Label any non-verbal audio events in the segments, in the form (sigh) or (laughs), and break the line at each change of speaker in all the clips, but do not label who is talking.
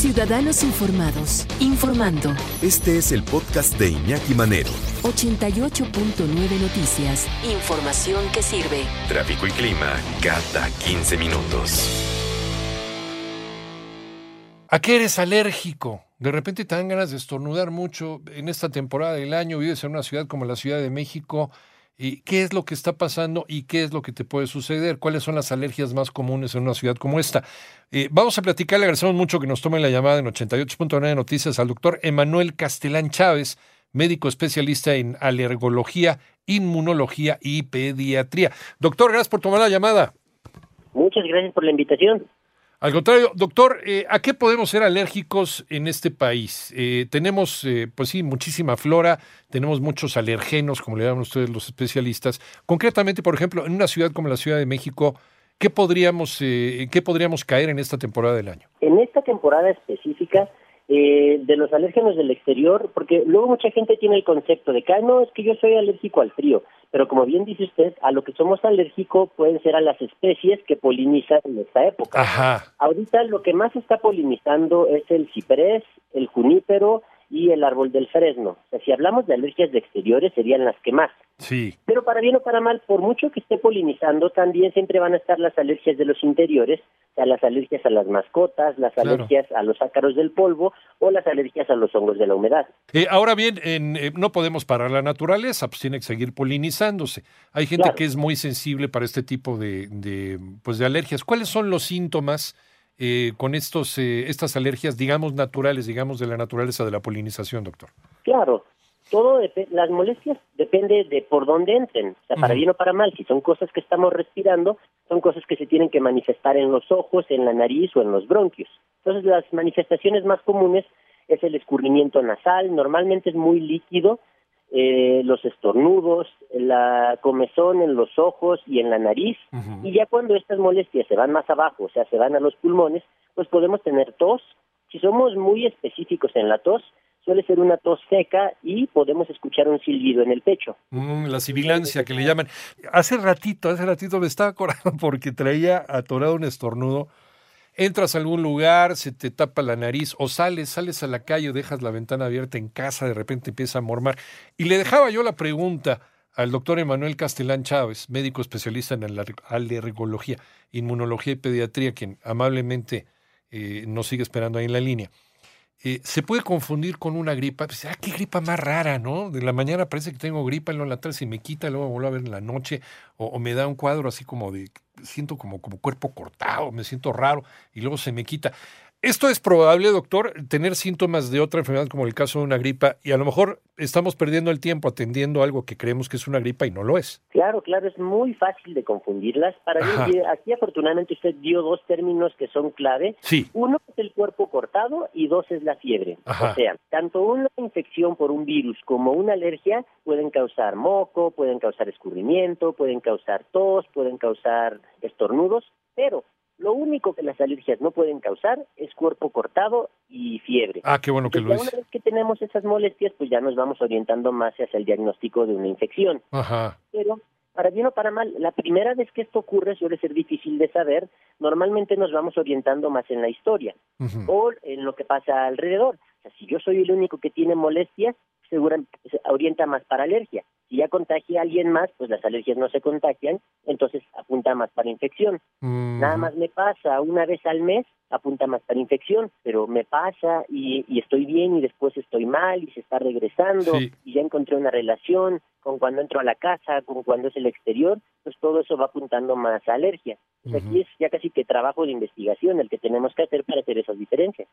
Ciudadanos informados, informando.
Este es el podcast de Iñaki Manero.
88.9 Noticias. Información que sirve.
Tráfico y clima cada 15 minutos.
¿A qué eres alérgico? De repente te dan ganas de estornudar mucho en esta temporada del año, vives en una ciudad como la Ciudad de México. ¿Y ¿Qué es lo que está pasando y qué es lo que te puede suceder? ¿Cuáles son las alergias más comunes en una ciudad como esta? Eh, vamos a platicar, le agradecemos mucho que nos tomen la llamada en 88.9 Noticias al doctor Emanuel Castelán Chávez, médico especialista en alergología, inmunología y pediatría. Doctor, gracias por tomar la llamada.
Muchas gracias por la invitación.
Al contrario, doctor, eh, ¿a qué podemos ser alérgicos en este país? Eh, tenemos, eh, pues sí, muchísima flora, tenemos muchos alergenos, como le llaman ustedes los especialistas. Concretamente, por ejemplo, en una ciudad como la Ciudad de México, ¿qué podríamos, qué podríamos caer en esta temporada del año?
En esta temporada específica, de los alérgenos del exterior, porque luego mucha gente tiene el concepto de que, no, es que yo soy alérgico al frío. Pero como bien dice usted, a lo que somos alérgicos pueden ser a las especies que polinizan en esta época.
Ajá.
Ahorita lo que más está polinizando es el ciprés, el junípero y el árbol del fresno. O sea, si hablamos de alergias de exteriores, serían las que más.
Sí.
Pero para bien o para mal, por mucho que esté polinizando, también siempre van a estar las alergias de los interiores, o sea, las alergias a las mascotas, las alergias a los ácaros del polvo o las alergias a los hongos de la humedad.
Eh, ahora bien, en, eh, no podemos parar la naturaleza, pues tiene que seguir polinizándose. Hay gente que es muy sensible para este tipo de, de, pues de alergias. ¿Cuáles son los síntomas? eh, con estos, eh, estas alergias, digamos, naturales, digamos, de la naturaleza de la polinización, doctor?
Claro, todo las molestias depende de por dónde entren, o sea, para bien o para mal. Si son cosas que estamos respirando, son cosas que se tienen que manifestar en los ojos, en la nariz o en los bronquios. Entonces, las manifestaciones más comunes es el escurrimiento nasal, normalmente es muy líquido, eh, los estornudos, la comezón en los ojos y en la nariz, y ya cuando estas molestias se van más abajo, o sea, se van a los pulmones, pues podemos tener tos. Si somos muy específicos en la tos, suele ser una tos seca y podemos escuchar un silbido en el pecho.
Mm, la sibilancia que le llaman. Hace ratito, hace ratito me estaba acordando (laughs) porque traía atorado un estornudo entras a algún lugar, se te tapa la nariz o sales, sales a la calle o dejas la ventana abierta en casa, de repente empieza a mormar. Y le dejaba yo la pregunta al doctor Emanuel Castelán Chávez, médico especialista en alergología, inmunología y pediatría, quien amablemente eh, nos sigue esperando ahí en la línea. Eh, se puede confundir con una gripa. Pues, ah, qué gripa más rara, ¿no? De la mañana parece que tengo gripa, luego la tarde se me quita, luego vuelvo a ver en la noche, o, me da un cuadro así como de, siento como, como cuerpo cortado, me siento raro, y luego se me quita. Esto es probable, doctor, tener síntomas de otra enfermedad como el caso de una gripa y a lo mejor estamos perdiendo el tiempo atendiendo algo que creemos que es una gripa y no lo es.
Claro, claro, es muy fácil de confundirlas. Para mí, aquí afortunadamente usted dio dos términos que son clave.
Sí.
Uno es el cuerpo cortado y dos es la fiebre. O sea, tanto una infección por un virus como una alergia pueden causar moco, pueden causar escurrimiento, pueden causar tos, pueden causar estornudos, pero lo único que las alergias no pueden causar es cuerpo cortado y fiebre.
Ah, qué bueno que lo es.
Una vez que tenemos esas molestias, pues ya nos vamos orientando más hacia el diagnóstico de una infección.
Ajá.
Pero para bien o para mal, la primera vez que esto ocurre suele ser difícil de saber. Normalmente nos vamos orientando más en la historia o en lo que pasa alrededor. O sea, si yo soy el único que tiene molestias, seguramente se orienta más para alergia. Si ya contagia a alguien más, pues las alergias no se contagian, entonces apunta más para infección. Nada más me pasa una vez al mes, apunta más para infección, pero me pasa y, estoy bien y después estoy mal y se está regresando y ya encontré una relación con cuando entro a la casa, con cuando es el exterior, pues todo eso va apuntando más a alergia. Aquí es ya casi que trabajo de investigación el que tenemos que hacer para hacer esas diferencias.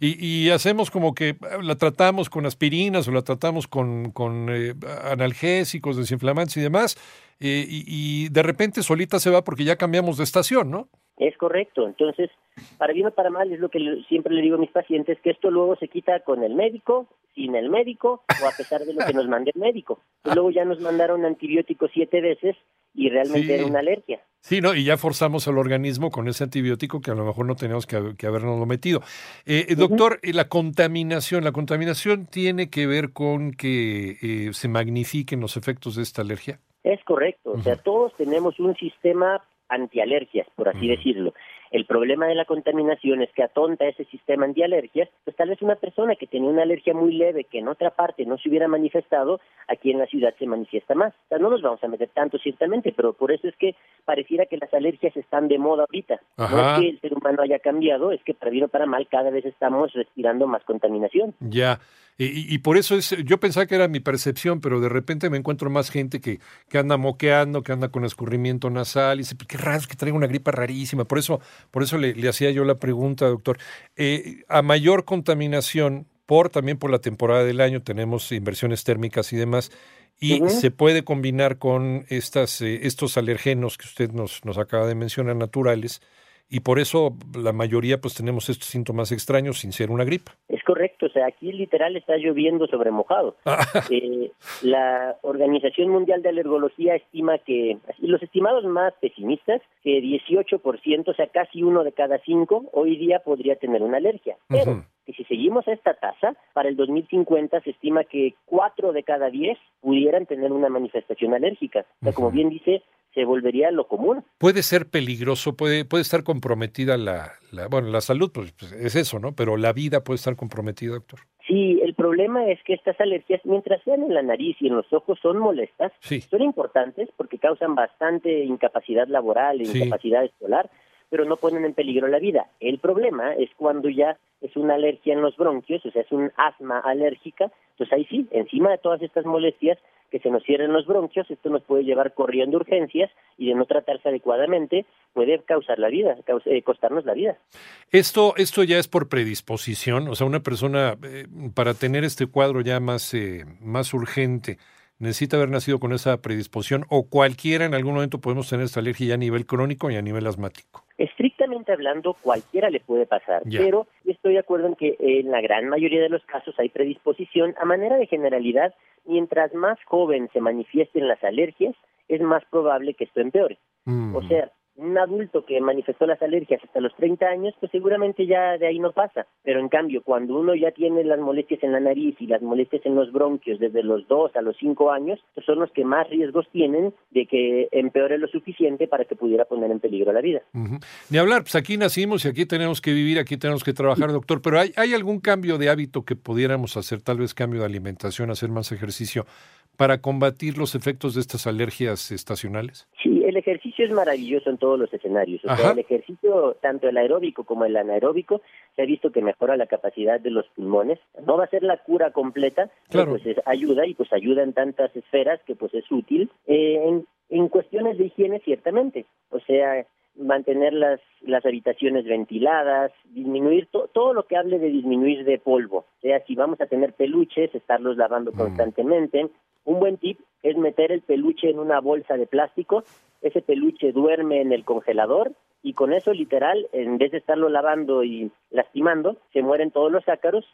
y, y, hacemos como que la tratamos con aspirinas o la tratamos con, con eh, analgésicos, desinflamantes y demás, eh, y, y de repente solita se va porque ya cambiamos de estación, ¿no?
Es correcto. Entonces, para bien o para mal, es lo que siempre le digo a mis pacientes, que esto luego se quita con el médico, sin el médico, o a pesar de lo que nos mande el médico. Pues luego ya nos mandaron antibióticos siete veces y realmente era una alergia.
Sí, no, y ya forzamos al organismo con ese antibiótico que a lo mejor no teníamos que, que habernos metido. Eh, eh doctor, uh la contaminación, la contaminación tiene que ver con que eh, se magnifiquen los efectos de esta alergia.
Es correcto, o sea, todos tenemos un sistema antialergias, por así decirlo. El problema de la contaminación es que atonta ese sistema antialergias, pues tal vez una persona que tenía una alergia muy leve que en otra parte no se hubiera manifestado, aquí en la ciudad se manifiesta más. O sea, no nos vamos a meter tanto ciertamente, pero por eso es que pareciera que las alergias están de moda ahorita. No es que el ser humano haya cambiado, es que para bien o para mal cada vez estamos respirando más contaminación.
Ya. Y, por eso es, yo pensaba que era mi percepción, pero de repente me encuentro más gente que, que anda moqueando, que anda con escurrimiento nasal, y dice, qué raro, es que traigo una gripa rarísima. Por eso, por eso le, hacía yo la pregunta, doctor. Eh, a mayor contaminación, por también por la temporada del año, tenemos inversiones térmicas y demás, y se puede combinar con estas, eh, estos alergenos que usted nos, nos acaba de mencionar, naturales, y por eso la mayoría pues tenemos estos síntomas extraños sin ser una gripa.
Es correcto, o sea, aquí literal está lloviendo sobre mojado. Ah. (laughs) Eh, la Organización Mundial de Alergología estima que, los estimados más pesimistas, que 18%, o sea, casi uno de cada cinco, hoy día podría tener una alergia. Pero que si seguimos a esta tasa, para el 2050 se estima que cuatro de cada diez pudieran tener una manifestación alérgica. O sea, como bien dice, se volvería lo común.
Puede ser peligroso, puede, puede estar comprometida la, bueno, la salud, pues, pues, es eso, ¿no? Pero la vida puede estar comprometida, doctor.
Sí, el problema es que estas alergias, mientras sean en la nariz y en los ojos, son molestas, son importantes porque causan bastante incapacidad laboral, e incapacidad escolar, pero no ponen en peligro la vida. El problema es cuando ya es una alergia en los bronquios, o sea, es un asma alérgica, entonces ahí sí, encima de todas estas molestias, que se nos cierren los bronquios, esto nos puede llevar corriendo urgencias y de no tratarse adecuadamente puede causar la vida, eh, costarnos la vida.
Esto, esto ya es por predisposición, o sea, una persona eh, para tener este cuadro ya más, eh, más urgente, necesita haber nacido con esa predisposición o cualquiera en algún momento podemos tener esta alergia ya a nivel crónico y a nivel asmático.
Estrictamente hablando, cualquiera le puede pasar, pero estoy de acuerdo en que en la gran mayoría de los casos hay predisposición. A manera de generalidad, mientras más joven se manifiesten las alergias, es más probable que esto empeore. Mm. O sea, un adulto que manifestó las alergias hasta los 30 años, pues seguramente ya de ahí no pasa. Pero en cambio, cuando uno ya tiene las molestias en la nariz y las molestias en los bronquios desde los 2 a los 5 años, pues son los que más riesgos tienen de que empeore lo suficiente para que pudiera poner en peligro la vida.
Ni hablar, pues aquí nacimos y aquí tenemos que vivir, aquí tenemos que trabajar, doctor. Pero ¿hay, ¿hay algún cambio de hábito que pudiéramos hacer? Tal vez cambio de alimentación, hacer más ejercicio para combatir los efectos de estas alergias estacionales?
Sí, el ejercicio es maravilloso en todos los escenarios. O sea, el ejercicio, tanto el aeróbico como el anaeróbico, se ha visto que mejora la capacidad de los pulmones. No va a ser la cura completa, pero pues ayuda y pues ayuda en tantas esferas que pues es útil. Eh, en, en cuestiones de higiene, ciertamente. O sea, mantener las, las habitaciones ventiladas, disminuir todo lo que hable de disminuir de polvo. O sea, si vamos a tener peluches, estarlos lavando mm. constantemente. Un buen tip es meter el peluche en una bolsa de plástico, ese peluche duerme en el congelador y con eso literal, en vez de estarlo lavando y lastimando, se mueren todos los ácaros.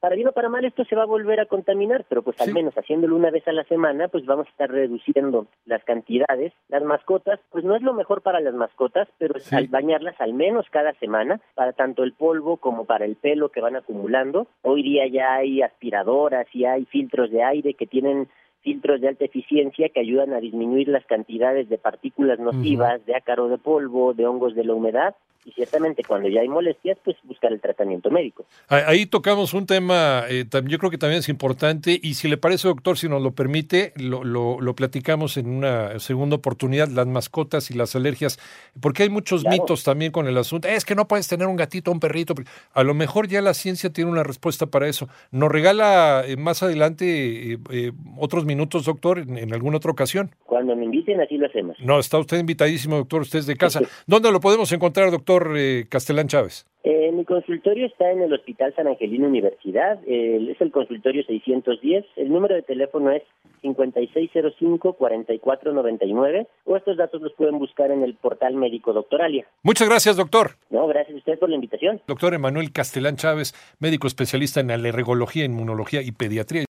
Para bien o para mal esto se va a volver a contaminar, pero pues al menos haciéndolo una vez a la semana, pues vamos a estar reduciendo las cantidades. Las mascotas, pues no es lo mejor para las mascotas, pero al bañarlas al menos cada semana, para tanto el polvo como para el pelo que van acumulando. Hoy día ya hay aspiradoras y hay filtros de aire que tienen filtros de alta eficiencia que ayudan a disminuir las cantidades de partículas nocivas, de ácaro de polvo, de hongos de la humedad y ciertamente cuando ya hay molestias, pues buscar el tratamiento médico.
Ahí tocamos un tema, eh, yo creo que también es importante, y si le parece, doctor, si nos lo permite, lo, lo, platicamos en una segunda oportunidad, las mascotas y las alergias, porque hay muchos mitos también con el asunto. Es que no puedes tener un gatito un perrito. A lo mejor ya la ciencia tiene una respuesta para eso. Nos regala eh, más adelante eh, otros minutos doctor, en, en alguna otra ocasión.
Cuando me inviten, así lo hacemos.
No, está usted invitadísimo, doctor, usted es de casa. ¿Dónde lo podemos encontrar, doctor eh, Castellán Chávez?
Eh, mi consultorio está en el Hospital San Angelino Universidad, eh, es el consultorio 610, el número de teléfono es 5605-4499 o estos datos los pueden buscar en el portal médico Doctoralia.
Muchas gracias, doctor.
No, gracias a usted por la invitación.
Doctor Emanuel Castellán Chávez, médico especialista en alergología, inmunología y pediatría.